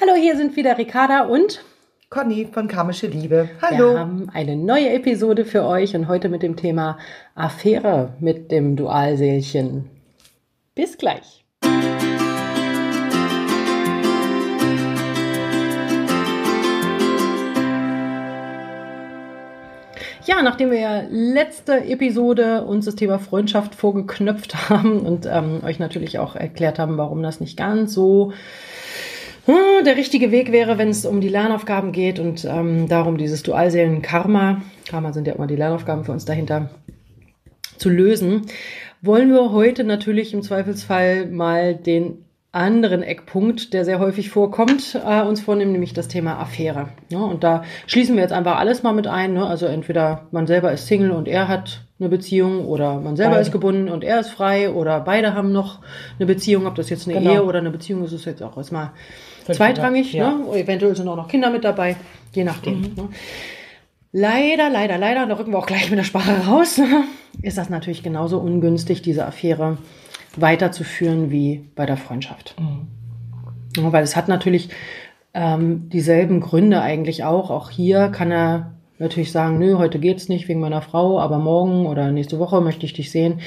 Hallo, hier sind wieder Ricarda und Conny von Karmische Liebe. Hallo. Wir haben eine neue Episode für euch und heute mit dem Thema Affäre mit dem Dualseelchen. Bis gleich. Ja, nachdem wir ja letzte Episode uns das Thema Freundschaft vorgeknöpft haben und ähm, euch natürlich auch erklärt haben, warum das nicht ganz so der richtige Weg wäre, wenn es um die Lernaufgaben geht und ähm, darum, dieses Dualseelen-Karma, Karma sind ja immer die Lernaufgaben für uns dahinter, zu lösen, wollen wir heute natürlich im Zweifelsfall mal den anderen Eckpunkt, der sehr häufig vorkommt, äh, uns vornehmen, nämlich das Thema Affäre. Ja, und da schließen wir jetzt einfach alles mal mit ein. Ne? Also entweder man selber ist Single und er hat eine Beziehung oder man selber beide. ist gebunden und er ist frei oder beide haben noch eine Beziehung, ob das jetzt eine genau. Ehe oder eine Beziehung ist, ist jetzt auch erstmal zweitrangig. Ja. Ne? Eventuell sind auch noch Kinder mit dabei, je nachdem. Mhm. Ne? Leider, leider, leider, da rücken wir auch gleich mit der Sprache raus, ist das natürlich genauso ungünstig, diese Affäre weiterzuführen wie bei der Freundschaft. Mhm. Ja, weil es hat natürlich ähm, dieselben Gründe eigentlich auch. Auch hier kann er natürlich sagen, nö, heute geht's nicht wegen meiner Frau, aber morgen oder nächste Woche möchte ich dich sehen.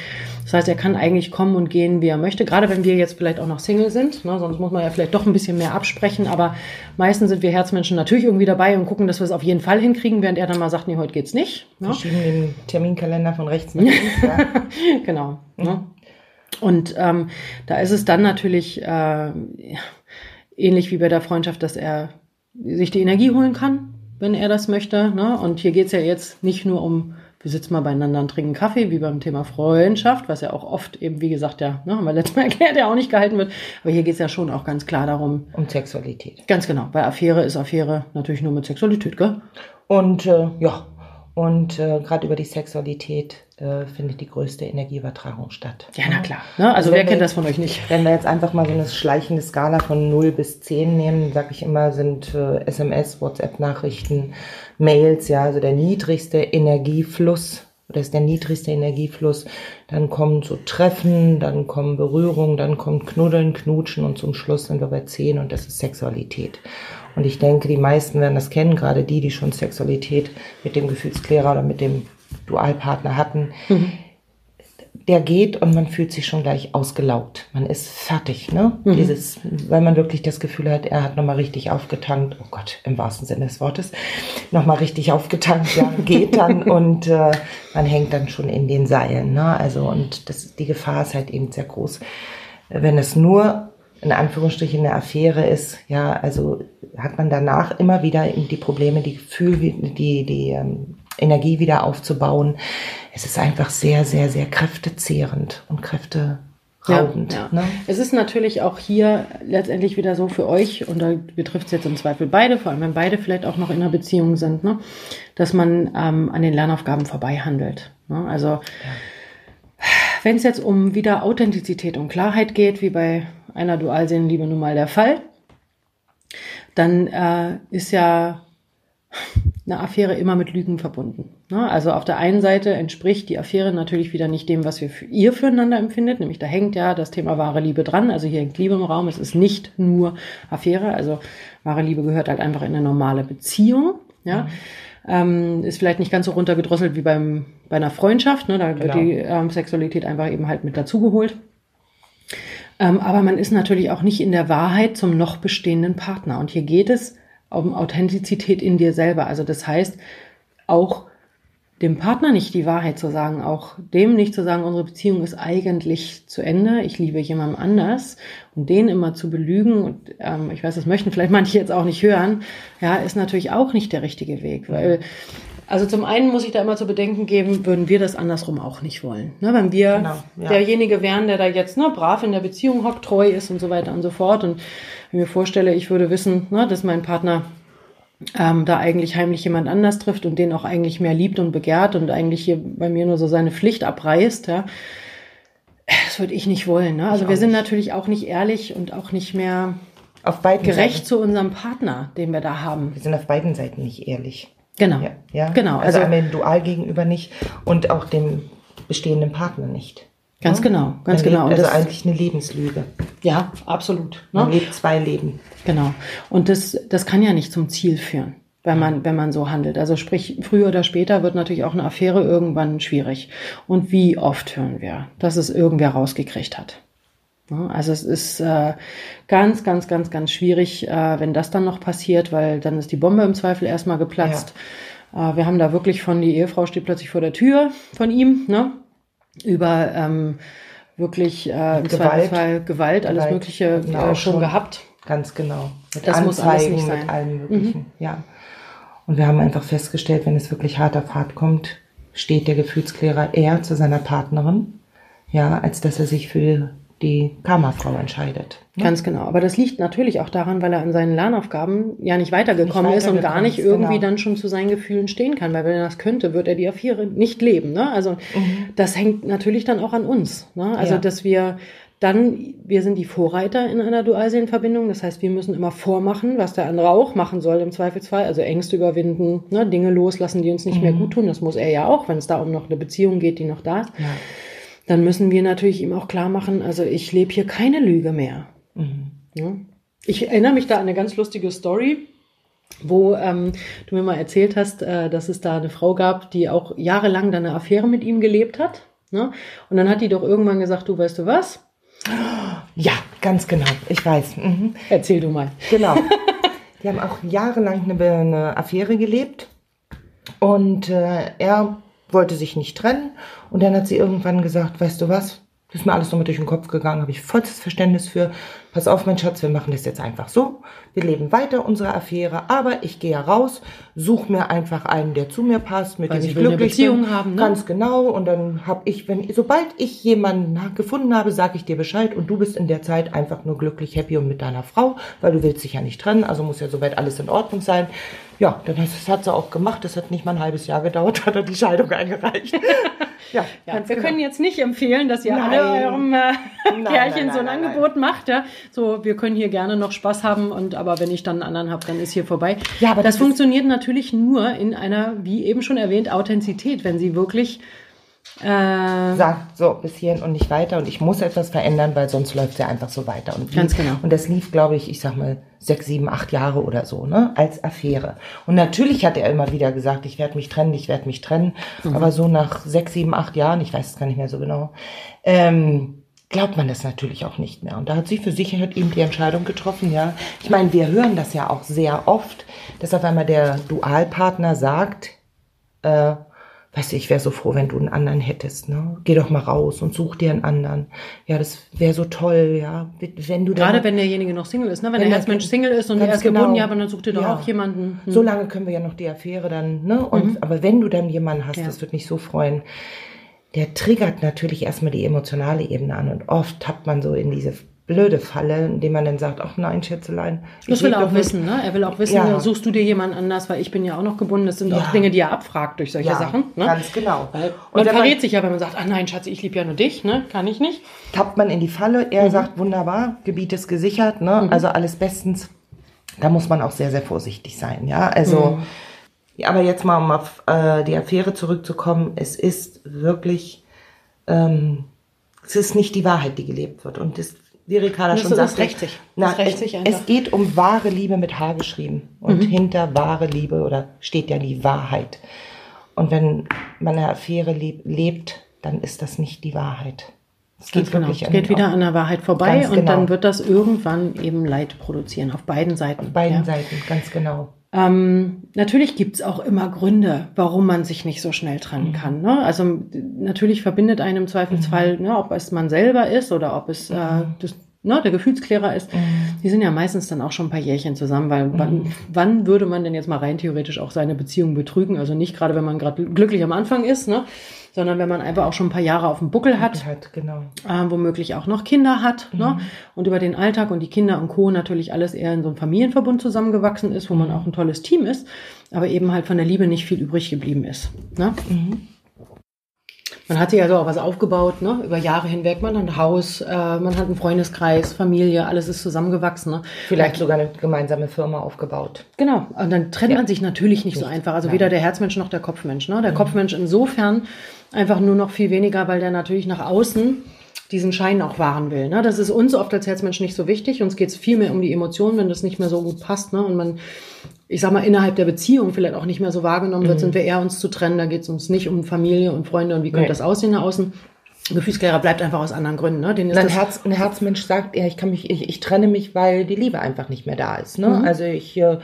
Das heißt, er kann eigentlich kommen und gehen, wie er möchte. Gerade wenn wir jetzt vielleicht auch noch Single sind, ne, sonst muss man ja vielleicht doch ein bisschen mehr absprechen. Aber meistens sind wir Herzmenschen natürlich irgendwie dabei und gucken, dass wir es auf jeden Fall hinkriegen, während er dann mal sagt, nee, heute geht's nicht. Ne? Wir schieben den Terminkalender von rechts nach links. Ja. genau. Mhm. Ne? Und ähm, da ist es dann natürlich äh, ähnlich wie bei der Freundschaft, dass er sich die Energie holen kann, wenn er das möchte. Ne? Und hier geht's ja jetzt nicht nur um, wir sitzen mal beieinander und trinken Kaffee, wie beim Thema Freundschaft, was ja auch oft eben, wie gesagt, ja, ne, haben wir letztes Mal erklärt, ja auch nicht gehalten wird. Aber hier geht's ja schon auch ganz klar darum. Um Sexualität. Ganz genau. Bei Affäre ist Affäre natürlich nur mit Sexualität, gell? Und äh, ja, und äh, gerade über die Sexualität äh, findet die größte Energieübertragung statt. Ja, na klar. Ne? Also, also wer kennt das von euch nicht? Wenn wir jetzt einfach mal so eine schleichende Skala von 0 bis 10 nehmen, sage ich immer, sind äh, SMS, WhatsApp-Nachrichten, Mails, ja, also der niedrigste Energiefluss oder ist der niedrigste Energiefluss. Dann kommen so Treffen, dann kommen Berührungen, dann kommt Knuddeln, Knutschen und zum Schluss sind wir bei 10 und das ist Sexualität. Und ich denke, die meisten werden das kennen, gerade die, die schon Sexualität mit dem Gefühlsklärer oder mit dem Dualpartner hatten. Mhm. Der geht und man fühlt sich schon gleich ausgelaugt. Man ist fertig, ne? Mhm. Dieses, weil man wirklich das Gefühl hat, er hat nochmal richtig aufgetankt. Oh Gott, im wahrsten Sinne des Wortes. Nochmal richtig aufgetankt, ja, geht dann und äh, man hängt dann schon in den Seilen, ne? Also, und das, die Gefahr ist halt eben sehr groß. Wenn es nur in Anführungsstrichen eine Affäre ist, ja, also hat man danach immer wieder die Probleme, die Gefühl, die, die ähm, Energie wieder aufzubauen. Es ist einfach sehr, sehr, sehr kräftezehrend und kräfteraubend. Ja, ja. Ne? Es ist natürlich auch hier letztendlich wieder so für euch, und da betrifft es jetzt im Zweifel beide, vor allem wenn beide vielleicht auch noch in einer Beziehung sind, ne, dass man ähm, an den Lernaufgaben vorbei handelt. Ne? Also ja. Wenn es jetzt um wieder Authentizität und Klarheit geht, wie bei einer Dualseelenliebe nun mal der Fall, dann äh, ist ja eine Affäre immer mit Lügen verbunden. Ne? Also auf der einen Seite entspricht die Affäre natürlich wieder nicht dem, was wir für ihr füreinander empfindet, nämlich da hängt ja das Thema wahre Liebe dran. Also hier hängt Liebe im Raum, es ist nicht nur Affäre, also wahre Liebe gehört halt einfach in eine normale Beziehung. Ja. Mhm. Ähm, ist vielleicht nicht ganz so runtergedrosselt wie beim, bei einer Freundschaft. Ne? Da genau. wird die ähm, Sexualität einfach eben halt mit dazugeholt. Ähm, aber man ist natürlich auch nicht in der Wahrheit zum noch bestehenden Partner. Und hier geht es um Authentizität in dir selber. Also das heißt, auch dem Partner nicht die Wahrheit zu sagen, auch dem nicht zu sagen, unsere Beziehung ist eigentlich zu Ende, ich liebe jemandem anders und den immer zu belügen und ähm, ich weiß, das möchten vielleicht manche jetzt auch nicht hören, ja, ist natürlich auch nicht der richtige Weg, weil also zum einen muss ich da immer zu bedenken geben, würden wir das andersrum auch nicht wollen. Ne, wenn wir genau, ja. derjenige wären, der da jetzt ne, brav in der Beziehung hockt, treu ist und so weiter und so fort. Und wenn ich mir vorstelle, ich würde wissen, ne, dass mein Partner ähm, da eigentlich heimlich jemand anders trifft und den auch eigentlich mehr liebt und begehrt und eigentlich hier bei mir nur so seine Pflicht abreißt, ja, das würde ich nicht wollen. Ne? Also wir sind nicht. natürlich auch nicht ehrlich und auch nicht mehr auf beiden gerecht Seiten. zu unserem Partner, den wir da haben. Wir sind auf beiden Seiten nicht ehrlich. Genau. Ja, ja? genau. Also, also dem Dual gegenüber nicht und auch dem bestehenden Partner nicht. Ganz genau, ganz Man genau. Lebt Und also eigentlich eine Lebenslüge. Ja, absolut. Man Ne? lebt zwei Leben. Genau. Und das, das kann ja nicht zum Ziel führen, wenn man, wenn man so handelt. Also sprich, früher oder später wird natürlich auch eine Affäre irgendwann schwierig. Und wie oft hören wir, dass es irgendwer rausgekriegt hat? Ne? Also es ist äh, ganz, ganz, ganz, ganz schwierig, äh, wenn das dann noch passiert, weil dann ist die Bombe im Zweifel erstmal geplatzt. Äh, wir haben da wirklich von, die Ehefrau steht plötzlich vor der Tür von ihm, ne? Über ähm, wirklich äh, im Gewalt. Zweifelsfall Gewalt, alles Gewalt Mögliche wir äh, auch schon schon. gehabt. Ganz genau. Mit Das muss alles nicht sein. Mhm. mit allem Möglichen. Ja. Und wir haben einfach festgestellt, wenn es wirklich hart auf hart kommt, steht der Gefühlsklärer eher zu seiner Partnerin, ja, als dass er sich für die Karma-Frau entscheidet. Ganz genau. Aber das liegt natürlich auch daran, weil er an seinen Lernaufgaben ja nicht weitergekommen Nicht ist und gar weitergekommen nicht irgendwie genau. dann schon zu seinen Gefühlen stehen kann. Weil wenn er das könnte, wird er die Affäre nicht leben. Ne? Also das hängt natürlich dann auch an uns. Ne? Also Ja. dass wir dann, wir sind die Vorreiter in einer Dualseelenverbindung. Das heißt, wir müssen immer vormachen, was der andere auch machen soll im Zweifelsfall. Also Ängste überwinden, ne? Dinge loslassen, die uns nicht mehr gut tun. Das muss er ja auch, wenn es da um noch eine Beziehung geht, die noch da ist. Ja. Dann müssen wir natürlich ihm auch klar machen, also ich lebe hier keine Lüge mehr. Ja. Ich erinnere mich da an eine ganz lustige Story, wo ähm, du mir mal erzählt hast, äh, dass es da eine Frau gab, die auch jahrelang dann eine Affäre mit ihm gelebt hat. Ne? Und dann hat die doch irgendwann gesagt, du weißt du was? Ja, ganz genau. Ich weiß. Mhm. Erzähl du mal. Genau. Die haben auch jahrelang eine, eine Affäre gelebt. Und äh, er wollte sich nicht trennen. Und dann hat sie irgendwann gesagt, weißt du was? Das ist mir alles nochmal durch den Kopf gegangen, habe ich vollstes Verständnis für. Pass auf, mein Schatz, wir machen das jetzt einfach so. Wir leben weiter unsere Affäre, aber ich gehe raus, such mir einfach einen, der zu mir passt, mit Weil dem ich will eine glücklich Beziehung bin. haben, ne? Ganz genau. Und dann habe ich, wenn, sobald ich jemanden gefunden habe, sage ich dir Bescheid und du bist in der Zeit einfach nur glücklich, happy und mit deiner Frau, weil du willst dich ja nicht trennen, also muss ja soweit alles in Ordnung sein. Ja, dann hat, das hat sie auch gemacht. Das hat nicht mal ein halbes Jahr gedauert, hat er die Scheidung eingereicht. ja, Ja, wir genau. können jetzt nicht empfehlen, dass ihr Nein. alle eurem äh, Nein, Kerlchen nein, so ein Angebot macht. Ja? So, wir können hier gerne noch Spaß haben, und aber wenn ich dann einen anderen habe, dann ist hier vorbei. Ja, aber das, das funktioniert natürlich nur in einer, wie eben schon erwähnt, Authentizität, wenn sie wirklich äh, sagt, so, bis hierhin und nicht weiter und ich muss etwas verändern, weil sonst läuft es ja einfach so weiter. Und Ganz genau. Und das lief, glaube ich, ich sag mal, sechs, sieben, acht Jahre oder so, ne, als Affäre. Und natürlich hat er immer wieder gesagt, ich werde mich trennen, ich werde mich trennen. Mhm. Aber so nach sechs, sieben, acht Jahren, ich weiß es gar nicht mehr so genau, ähm, glaubt man das natürlich auch nicht mehr. Und da hat sie für sich halt eben die Entscheidung getroffen, ja. Ich meine, wir hören das ja auch sehr oft, dass auf einmal der Dualpartner sagt, äh, weißt du, ich wäre so froh, wenn du einen anderen hättest, ne? Geh doch mal raus und such dir einen anderen. Ja, das wäre so toll, ja. Wenn du dann- gerade wenn derjenige noch Single ist, ne? wenn, Wenn der Herzmensch Single ist und Ganz er ist genau. gebunden, ja, aber dann sucht ihr doch Ja. auch jemanden. Hm. So lange können wir ja noch die Affäre dann, ne? Und, Aber wenn du dann jemanden hast, Ja. das wird mich so freuen, der triggert natürlich erstmal die emotionale Ebene an. Und oft tappt man so in diese blöde Falle, indem man dann sagt, ach nein, Schätzelein. Das will er auch mit- wissen, ne? Er will auch wissen, Ja. suchst du dir jemanden anders, weil ich bin ja auch noch gebunden. Das sind auch Ja. Dinge, die er abfragt durch solche Ja, Sachen. Ne? ganz genau. Weil Und man verrät sich ja, wenn man sagt, ach nein, Schatz, ich liebe ja nur dich, ne? Kann ich nicht. tappt man in die Falle. Mhm. Er sagt, wunderbar, Gebiet ist gesichert, ne? Also alles bestens. Da muss man auch sehr, sehr vorsichtig sein, ja. Also, Mhm. aber jetzt mal, um auf äh, die Affäre zurückzukommen. Es ist wirklich, ähm, es ist nicht die Wahrheit, die gelebt wird. Und das, wie Ricarda schon sagte, rächt sich. na, Das rächt es, sich. Mhm. es geht um wahre Liebe mit H geschrieben. Und hinter wahre Liebe oder steht ja die Wahrheit. Und wenn man eine Affäre leb lebt, dann ist das nicht die Wahrheit. Es Ganz genau. Es geht wieder an der Wahrheit vorbei Ganz und genau. dann wird das irgendwann eben Leid produzieren, auf beiden Seiten. Auf beiden ja. Seiten, ganz genau. Ähm, natürlich gibt's auch immer Gründe, warum man sich nicht so schnell Mhm. trennen kann. Ne? Also natürlich verbindet einen im Zweifelsfall, ne, ob es man selber ist oder ob es äh, Mhm. das, ne, der Gefühlsklärer ist. Die sind ja meistens dann auch schon ein paar Jährchen zusammen, weil Mhm. wann, wann würde man denn jetzt mal rein theoretisch auch seine Beziehung betrügen? Also nicht gerade, wenn man gerade glücklich am Anfang ist, ne? sondern wenn man einfach auch schon ein paar Jahre auf dem Buckel hat Halt, genau. äh, womöglich auch noch Kinder hat Mhm. ne? und über den Alltag und die Kinder und Co. natürlich alles eher in so einem Familienverbund zusammengewachsen ist, wo man Mhm. auch ein tolles Team ist, aber eben halt von der Liebe nicht viel übrig geblieben ist. Ne? Mhm. Man hat sich also auch was aufgebaut, ne? über Jahre hinweg. Man hat ein Haus, äh, man hat einen Freundeskreis, Familie, alles ist zusammengewachsen. Ne? Vielleicht sogar eine gemeinsame Firma aufgebaut. Genau, und dann trennt Ja. man sich natürlich nicht so einfach. Also weder der Herzmensch noch der Kopfmensch. Ne? Der Kopfmensch insofern, einfach nur noch viel weniger, weil der natürlich nach außen diesen Schein auch wahren will. Ne? Das ist uns oft als Herzmensch nicht so wichtig. Uns geht es viel mehr um die Emotionen, wenn das nicht mehr so gut passt. Ne? Und man, ich sag mal, innerhalb der Beziehung vielleicht auch nicht mehr so wahrgenommen wird, mhm. sind wir eher uns zu trennen. Da geht es uns nicht um Familie und Freunde und wie könnte nee. das aussehen nach außen. Gefühlsklärer bleibt einfach aus anderen Gründen. Ne? Den ist ein, Herz, ein Herzmensch sagt, ja, ich kann mich, ich, ich trenne mich, weil die Liebe einfach nicht mehr da ist. Ne? Mhm. Also ich äh,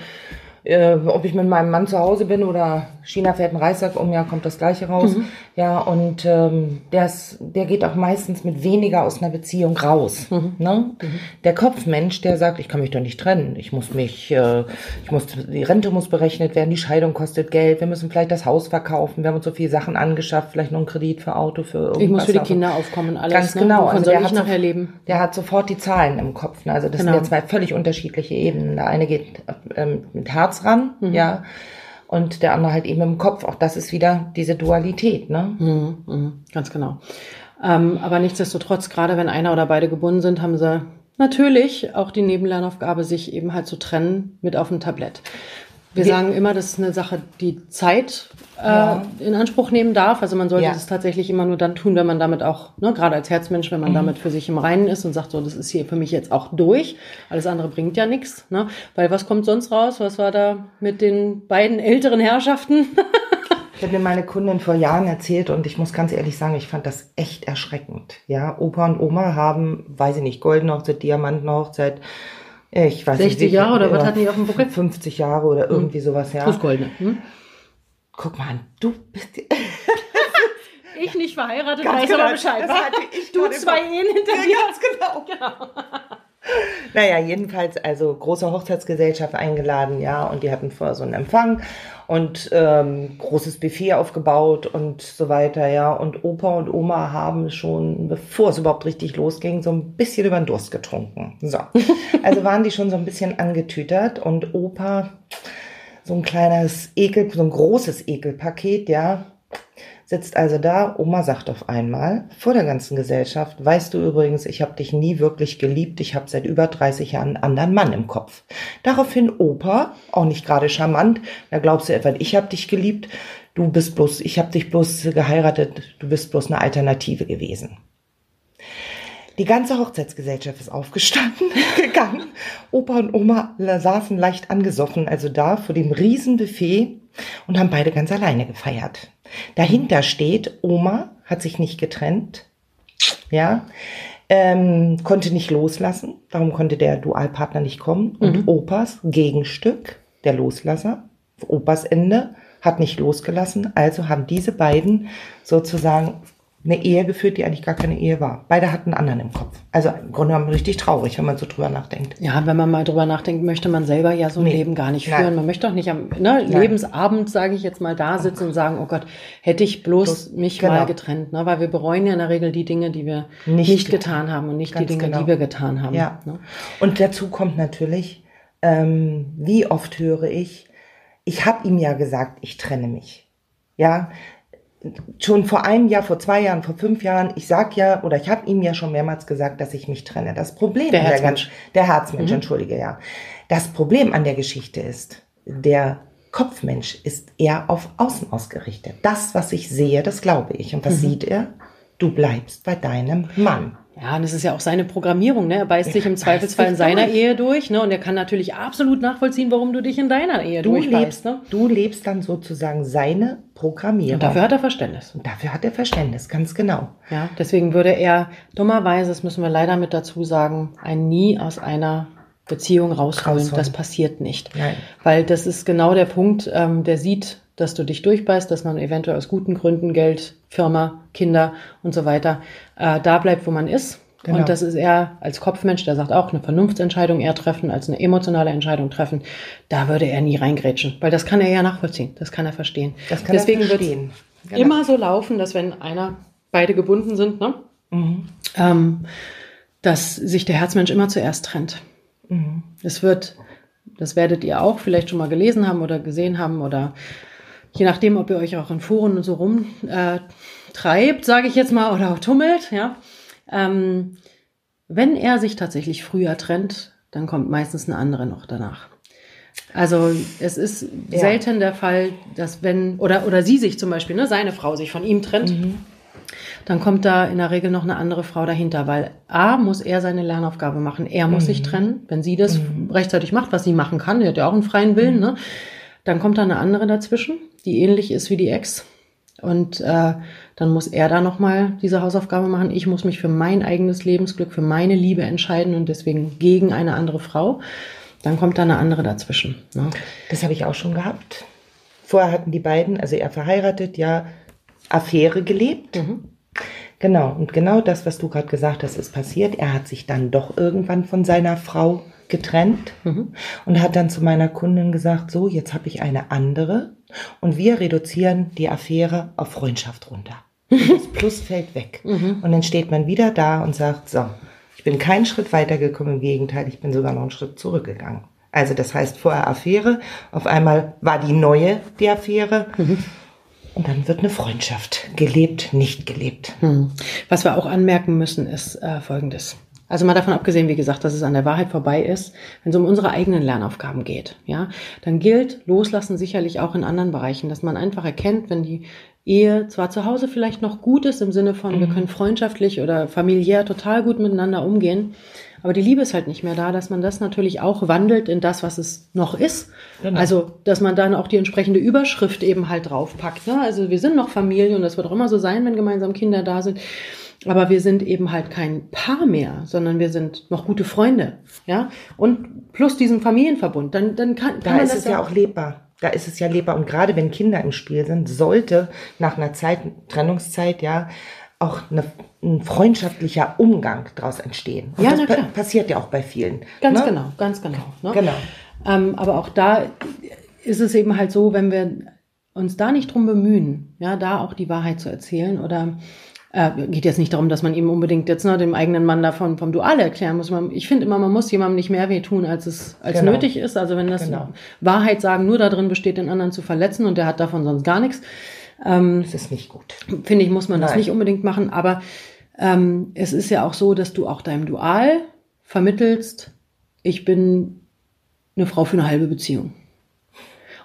äh, ob ich mit meinem Mann zu Hause bin oder China fährt einen Reissack um, ja, kommt das Gleiche raus. Mhm. Ja, und ähm, der, ist, der geht auch meistens mit weniger aus einer Beziehung raus. Mhm. Ne? Mhm. Der Kopfmensch, der sagt, ich kann mich doch nicht trennen. Ich muss mich, äh, ich muss, die Rente muss berechnet werden, die Scheidung kostet Geld, wir müssen vielleicht das Haus verkaufen, wir haben uns so viele Sachen angeschafft, vielleicht noch einen Kredit für Auto, für irgendwas. Ich muss für die Kinder aufkommen, alles. Ganz ne? genau. also der hat nachher leben? Der hat sofort die Zahlen im Kopf. Ne? Also das genau. sind ja zwei völlig unterschiedliche Ebenen. Der eine geht ähm, mit Herz ran, mhm. ja und der andere halt eben im Kopf. Auch das ist wieder diese Dualität, ne? Mhm, mh, ganz genau. Ähm, aber nichtsdestotrotz, gerade wenn einer oder beide gebunden sind, haben sie natürlich auch die Nebenlernaufgabe, sich eben halt zu trennen mit auf dem Tablett. Wir sagen immer, das ist eine Sache, die Zeit äh, ja. in Anspruch nehmen darf. Also man sollte ja. das tatsächlich immer nur dann tun, wenn man damit auch, ne, gerade als Herzmensch, wenn man mhm. damit für sich im Reinen ist und sagt, so, das ist hier für mich jetzt auch durch. Alles andere bringt ja nichts. Ne? Weil was kommt sonst raus? Was war da mit den beiden älteren Herrschaften? Ich habe mir meine Kundin vor Jahren erzählt und ich muss ganz ehrlich sagen, ich fand das echt erschreckend. Ja, Opa und Oma haben, weiß ich nicht, goldene Hochzeit, Diamantenhochzeit, ich weiß 60 nicht, Jahre oder was hatten die auf dem Buckel? 50 Jahre oder hm. irgendwie hm. sowas, ja. Fußgoldene. Hm? Guck mal, du bist. ich nicht verheiratet, ganz weiß genau, aber Bescheid. du zwei Ehen hinter dir. Ganz genau. genau. Naja, jedenfalls, also große Hochzeitsgesellschaft eingeladen, ja, und die hatten vorher so einen Empfang und ähm, großes Buffet aufgebaut und so weiter, ja. Und Opa und Oma haben schon, bevor es überhaupt richtig losging, so ein bisschen über den Durst getrunken. So. Also waren die schon so ein bisschen angetütert und Opa, so ein kleines Ekel, so ein großes Ekelpaket, ja, Sitzt also da, Oma sagt auf einmal, vor der ganzen Gesellschaft, weißt du übrigens, ich habe dich nie wirklich geliebt, ich habe seit über 30 Jahren einen anderen Mann im Kopf. Daraufhin Opa, auch nicht gerade charmant, da glaubst du etwa, ich habe dich geliebt, du bist bloß, ich habe dich bloß geheiratet, du bist bloß eine Alternative gewesen. Die ganze Hochzeitsgesellschaft ist aufgestanden, gegangen. Opa und Oma saßen leicht angesoffen, also da vor dem Riesenbuffet und haben beide ganz alleine gefeiert. Dahinter steht, Oma hat sich nicht getrennt, ja, ähm, konnte nicht loslassen, darum konnte der Dualpartner nicht kommen. Und mhm. Opas Gegenstück, der Loslasser, Opas Ende, hat nicht losgelassen, also haben diese beiden sozusagen eine Ehe geführt, die eigentlich gar keine Ehe war. Beide hatten einen anderen im Kopf. Also im Grunde genommen richtig traurig, wenn man so drüber nachdenkt. Ja, wenn man mal drüber nachdenkt, möchte man selber ja so ein nee. Leben gar nicht führen. Nein. Man möchte doch nicht am ne, Lebensabend, sage ich jetzt mal, da sitzen und sagen, oh Gott, hätte ich bloß, bloß mich genau. mal getrennt. Ne? Weil wir bereuen ja in der Regel die Dinge, die wir nicht, nicht getan haben und nicht die Dinge, genau. die wir getan haben. Ja. Ne? Und dazu kommt natürlich, ähm, wie oft höre ich, ich habe ihm ja gesagt, ich trenne mich. Ja, schon vor einem Jahr, vor zwei Jahren, vor fünf Jahren, ich sag ja, oder ich habe ihm ja schon mehrmals gesagt, dass ich mich trenne. Das Problem der Herzmensch, der, der Herzmensch, mhm. entschuldige, ja. Das Problem an der Geschichte ist, der Kopfmensch ist eher auf Außen ausgerichtet. Das, was ich sehe, das glaube ich. Und was mhm. sieht er? Du bleibst bei deinem Mann. Ja, und es ist ja auch seine Programmierung, ne? Er beißt sich im Zweifelsfall in seiner durch. Ehe durch, ne? Und er kann natürlich absolut nachvollziehen, warum du dich in deiner Ehe du durchbeißt, ne? Du lebst dann sozusagen seine Programmierung. Und dafür hat er Verständnis. Und dafür hat er Verständnis, ganz genau. Ja, deswegen würde er dummerweise, das müssen wir leider mit dazu sagen, ein nie aus einer Beziehung rausholen. rausholen. Das passiert nicht. Nein. Weil das ist genau der Punkt, ähm, der sieht, dass du dich durchbeißt, dass man eventuell aus guten Gründen Geld, Firma, Kinder und so weiter äh, da bleibt, wo man ist. Genau. Und das ist er als Kopfmensch, der sagt auch, eine Vernunftsentscheidung eher treffen als eine emotionale Entscheidung treffen. Da würde er nie reingrätschen, weil das kann er ja nachvollziehen, das kann er verstehen. Das kann Deswegen er verstehen. Genau. immer so laufen, dass wenn einer, beide gebunden sind, ne, mhm. ähm, dass sich der Herzmensch immer zuerst trennt. Mhm. Es wird, das werdet ihr auch vielleicht schon mal gelesen haben oder gesehen haben oder je nachdem, ob ihr euch auch in Foren und so rumtreibt, äh, sage ich jetzt mal, oder auch tummelt, ja. Ähm, wenn er sich tatsächlich früher trennt, dann kommt meistens eine andere noch danach. Also es ist Ja. selten der Fall, dass wenn, oder, oder sie sich zum Beispiel, ne, seine Frau sich von ihm trennt, Mhm. dann kommt da in der Regel noch eine andere Frau dahinter, weil A muss er seine Lernaufgabe machen, er muss Mhm. sich trennen. Wenn sie das rechtzeitig macht, was sie machen kann, die hat ja auch einen freien Willen, Mhm. ne, dann kommt da eine andere dazwischen, die ähnlich ist wie die Ex. Und äh, dann muss er da nochmal diese Hausaufgabe machen. Ich muss mich für mein eigenes Lebensglück, für meine Liebe entscheiden und deswegen gegen eine andere Frau. Dann kommt da eine andere dazwischen. Ne? Das habe ich auch schon gehabt. Vorher hatten die beiden, also er verheiratet, ja, Affäre gelebt. Genau, und genau das, was du gerade gesagt hast, ist passiert. Er hat sich dann doch irgendwann von seiner Frau getrennt und hat dann zu meiner Kundin gesagt, so, jetzt habe ich eine andere und wir reduzieren die Affäre auf Freundschaft runter. Das Plus fällt weg. Und dann steht man wieder da und sagt, so, ich bin keinen Schritt weitergekommen, im Gegenteil, ich bin sogar noch einen Schritt zurückgegangen. Also das heißt vorher Affäre, auf einmal war die neue die Affäre und dann wird eine Freundschaft gelebt, nicht gelebt. Was wir auch anmerken müssen, ist äh, Folgendes. Also mal davon abgesehen, wie gesagt, dass es an der Wahrheit vorbei ist, wenn es um unsere eigenen Lernaufgaben geht, ja, dann gilt Loslassen sicherlich auch in anderen Bereichen, dass man einfach erkennt, wenn die Ehe zwar zu Hause vielleicht noch gut ist im Sinne von, wir können freundschaftlich oder familiär total gut miteinander umgehen, aber die Liebe ist halt nicht mehr da, dass man das natürlich auch wandelt in das, was es noch ist. Genau. Also, dass man dann auch die entsprechende Überschrift eben halt draufpackt. Ne? Also wir sind noch Familie und das wird auch immer so sein, wenn gemeinsam Kinder da sind. Aber wir sind eben halt kein Paar mehr, sondern wir sind noch gute Freunde. Ja? Und plus diesen Familienverbund. Dann, dann kann, kann Da man ist das es ja auch lebbar. Da ist es ja lebbar. Und gerade wenn Kinder im Spiel sind, sollte nach einer Zeit, Trennungszeit, ja, auch eine, ein freundschaftlicher Umgang daraus entstehen. Und Ja, das na pa klar. passiert ja auch bei vielen. Ganz ne? genau, ganz genau. Ne? Genau. Ähm, aber auch da ist es eben halt so, wenn wir uns da nicht drum bemühen, ja, da auch die Wahrheit zu erzählen oder äh, geht jetzt nicht darum, dass man ihm unbedingt jetzt ne, dem eigenen Mann davon vom Dual erklären muss. Man, ich finde immer, man muss jemandem nicht mehr wehtun, als es als Genau. nötig ist. Also wenn das Genau. Wahrheit sagen nur darin besteht, den anderen zu verletzen und der hat davon sonst gar nichts, Das ist nicht gut. finde ich, muss man das Nein. nicht unbedingt machen. Aber ähm, es ist ja auch so, dass du auch deinem Dual vermittelst, ich bin eine Frau für eine halbe Beziehung.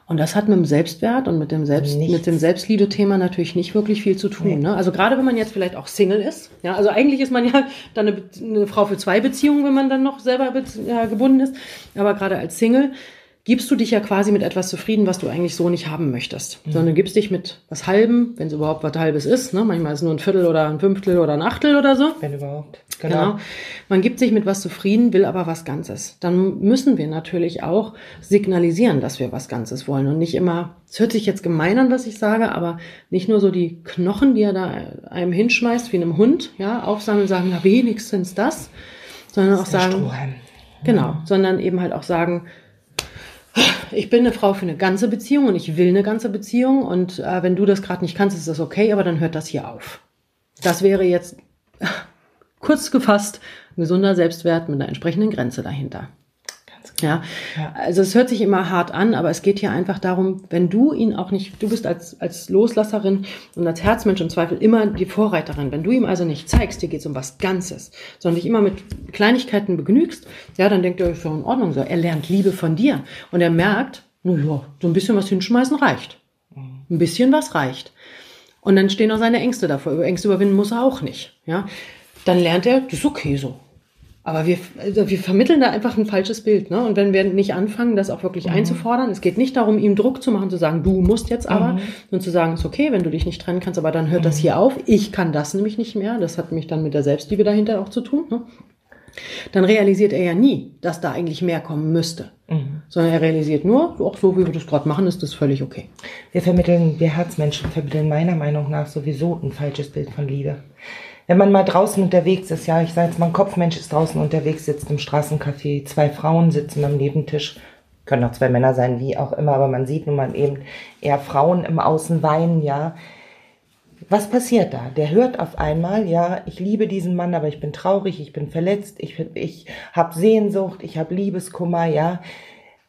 Und das hat mit dem Selbstwert und mit dem Selbst, Nichts. mit dem Selbstliebe-Thema natürlich nicht wirklich viel zu tun. Ne? Also gerade wenn man jetzt vielleicht auch Single ist, ja, also eigentlich ist man ja dann eine, eine Frau für zwei Beziehungen, wenn man dann noch selber be- ja, gebunden ist. Aber gerade als Single gibst du dich ja quasi mit etwas zufrieden, was du eigentlich so nicht haben möchtest. Sondern du gibst dich mit was Halbem, wenn es überhaupt was Halbes ist. Ne? Manchmal ist es nur ein Viertel oder ein Fünftel oder ein Achtel oder so. Wenn überhaupt. Genau. Man gibt sich mit was zufrieden, will aber was Ganzes. Dann müssen wir natürlich auch signalisieren, dass wir was Ganzes wollen und nicht immer, es hört sich jetzt gemein an, was ich sage, aber nicht nur so die Knochen, die er da einem hinschmeißt, wie einem Hund, ja, aufsammeln und sagen, na wenigstens das, sondern auch Der sagen, Strohhalm. Genau, sondern eben halt auch sagen, ich bin eine Frau für eine ganze Beziehung und ich will eine ganze Beziehung und äh, wenn du das gerade nicht kannst, ist das okay, aber dann hört das hier auf. Das wäre jetzt kurz gefasst ein gesunder Selbstwert mit einer entsprechenden Grenze dahinter. Ja, also es hört sich immer hart an, aber es geht hier einfach darum, wenn du ihn auch nicht, du bist als, als Loslasserin und als Herzmensch im Zweifel immer die Vorreiterin. Wenn du ihm also nicht zeigst, dir geht es um was Ganzes, sondern dich immer mit Kleinigkeiten begnügst, ja, dann denkt er, ist schon in Ordnung so. Er lernt Liebe von dir und er merkt, na ja, so ein bisschen was hinschmeißen reicht. Ein bisschen was reicht. Und dann stehen auch seine Ängste davor. Ängste überwinden muss er auch nicht. Ja? Dann lernt er, das ist okay so. Aber wir, also wir vermitteln da einfach ein falsches Bild. Ne? Und wenn wir nicht anfangen, das auch wirklich einzufordern, es geht nicht darum, ihm Druck zu machen, zu sagen, du musst jetzt aber, und zu sagen, es ist okay, wenn du dich nicht trennen kannst, aber dann hört das hier auf. Ich kann das nämlich nicht mehr. Das hat mich dann mit der Selbstliebe dahinter auch zu tun. Ne? Dann realisiert er ja nie, dass da eigentlich mehr kommen müsste. Sondern er realisiert nur, auch so wie wir das gerade machen, ist das völlig okay. Wir vermitteln, wir Herzmenschen vermitteln meiner Meinung nach sowieso ein falsches Bild von Liebe. Wenn man mal draußen unterwegs ist, ja, ich sage jetzt mal, ein Kopfmensch ist draußen unterwegs, sitzt im Straßencafé, zwei Frauen sitzen am Nebentisch, können auch zwei Männer sein, wie auch immer, aber man sieht nun mal eben eher Frauen im Außen weinen, ja. Was passiert da? Der hört auf einmal, ja, ich liebe diesen Mann, aber ich bin traurig, ich bin verletzt, ich, ich habe Sehnsucht, ich habe Liebeskummer, ja.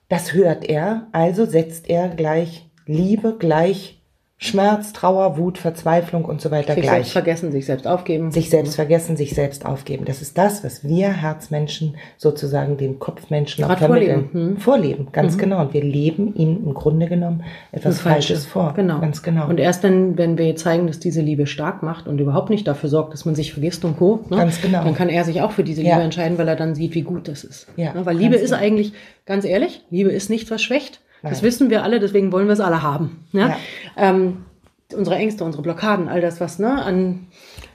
Das hört er, also setzt er gleich Liebe gleich Schmerz, Trauer, Wut, Verzweiflung und so weiter Sich gleich. selbst vergessen, sich selbst aufgeben. Sich selbst vergessen, sich selbst aufgeben. Das ist das, was wir Herzmenschen sozusagen den Kopfmenschen auch vermitteln. vorleben. Hm. Vorleben, ganz genau. Und wir leben ihnen im Grunde genommen etwas Das Falsche. Falsches vor. Genau. Ganz genau. Und erst wenn, wenn wir zeigen, dass diese Liebe stark macht und überhaupt nicht dafür sorgt, dass man sich vergisst und Co., ne, Ganz genau. dann kann er sich auch für diese Ja. Liebe entscheiden, weil er dann sieht, wie gut das ist. Ja, Ne, weil Liebe ist genau. eigentlich, ganz ehrlich, Liebe ist nichts, was schwächt. Das wissen wir alle, deswegen wollen wir es alle haben. Ne? Ja. Ähm, unsere Ängste, unsere Blockaden, all das, was ne, an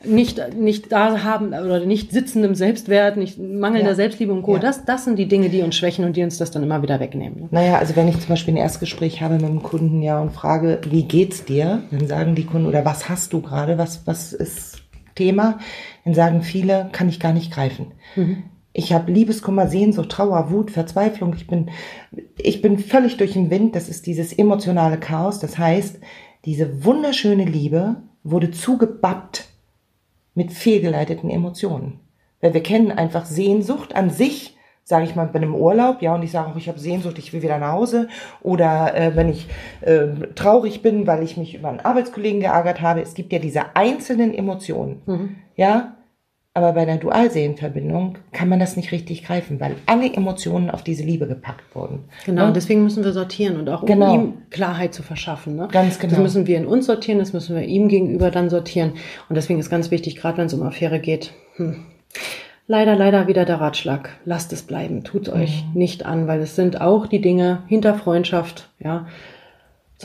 nicht, nicht da haben oder nicht sitzendem Selbstwert, nicht mangelnder Ja. Selbstliebe und Co., Ja. das, das sind die Dinge, die uns schwächen und die uns das dann immer wieder wegnehmen. Ne? Naja, also wenn ich zum Beispiel ein Erstgespräch habe mit einem Kunden, ja, und frage, wie geht's dir? Dann sagen die Kunden, oder was hast du gerade? Was, was ist Thema? Dann sagen viele, kann ich gar nicht greifen. Ich habe Liebeskummer, Sehnsucht, Trauer, Wut, Verzweiflung. Ich bin, ich bin völlig durch den Wind. Das ist dieses emotionale Chaos. Das heißt, diese wunderschöne Liebe wurde zugebappt mit fehlgeleiteten Emotionen. Weil wir kennen einfach Sehnsucht an sich, sage ich mal, bei einem Urlaub, ja, und ich sage auch, ich habe Sehnsucht, ich will wieder nach Hause. Oder äh, wenn ich äh, traurig bin, weil ich mich über einen Arbeitskollegen geärgert habe. Es gibt ja diese einzelnen Emotionen, ja. Aber bei der Dualseelenverbindung kann man das nicht richtig greifen, weil alle Emotionen auf diese Liebe gepackt wurden. Genau, Ne? und deswegen müssen wir sortieren und auch um Genau. ihm Klarheit zu verschaffen. Ne? Ganz genau. Das müssen wir in uns sortieren, das müssen wir ihm gegenüber dann sortieren. Und deswegen ist ganz wichtig, gerade wenn es um Affäre geht, hm, leider, leider wieder der Ratschlag, lasst es bleiben, tut euch Mhm. nicht an, weil es sind auch die Dinge hinter Freundschaft, ja,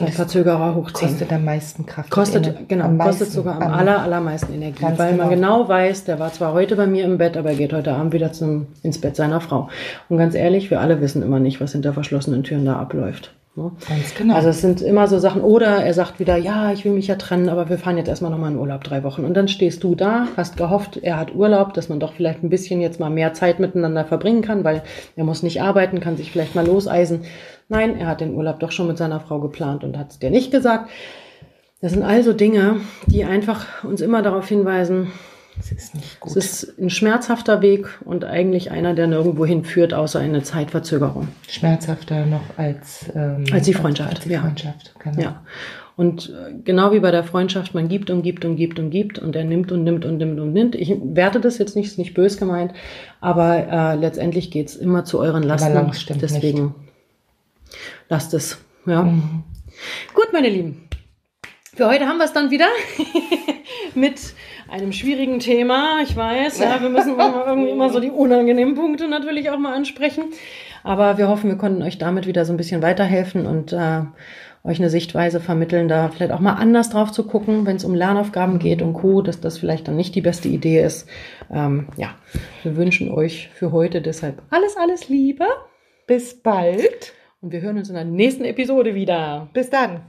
Zeitverzögerer hochziehen. Kostet am meisten Kraft. Kostet, Ener- genau, am kostet meisten, sogar am am- aller, allermeisten Energie, weil man genau. genau weiß, der war zwar heute bei mir im Bett, aber er geht heute Abend wieder zum, ins Bett seiner Frau. Und ganz ehrlich, wir alle wissen immer nicht, was hinter verschlossenen Türen da abläuft. Ne? Ganz genau. Also es sind immer so Sachen, oder er sagt wieder, ja, ich will mich ja trennen, aber wir fahren jetzt erstmal nochmal in Urlaub drei Wochen. Und dann stehst du da, hast gehofft, er hat Urlaub, dass man doch vielleicht ein bisschen jetzt mal mehr Zeit miteinander verbringen kann, weil er muss nicht arbeiten, kann sich vielleicht mal loseisen. Nein, er hat den Urlaub doch schon mit seiner Frau geplant und hat es dir nicht gesagt. Das sind also Dinge, die einfach uns immer darauf hinweisen, Das ist nicht gut. es ist ein schmerzhafter Weg und eigentlich einer, der nirgendwo hinführt, außer eine Zeitverzögerung. schmerzhafter noch als, ähm, Als die Freundschaft, Als die ja. Freundschaft, genau. Ja. Und äh, genau wie bei der Freundschaft, man gibt und gibt und gibt und gibt und er nimmt und nimmt und nimmt und nimmt. Ich werte das jetzt nicht, ist nicht bös gemeint, aber äh, letztendlich geht's immer zu euren Lasten. lang stimmt Deswegen lasst es. Ja. Gut, meine Lieben. Für heute haben wir es dann wieder mit einem schwierigen Thema. Ich weiß, ja, wir müssen immer irgendwie immer so die unangenehmen Punkte natürlich auch mal ansprechen. Aber wir hoffen, wir konnten euch damit wieder so ein bisschen weiterhelfen und äh, euch eine Sichtweise vermitteln, da vielleicht auch mal anders drauf zu gucken, wenn es um Lernaufgaben geht und Co., dass das vielleicht dann nicht die beste Idee ist. Ähm, ja, wir wünschen euch für heute deshalb alles, alles Liebe Bis bald. und wir hören uns in der nächsten Episode wieder. Bis dann.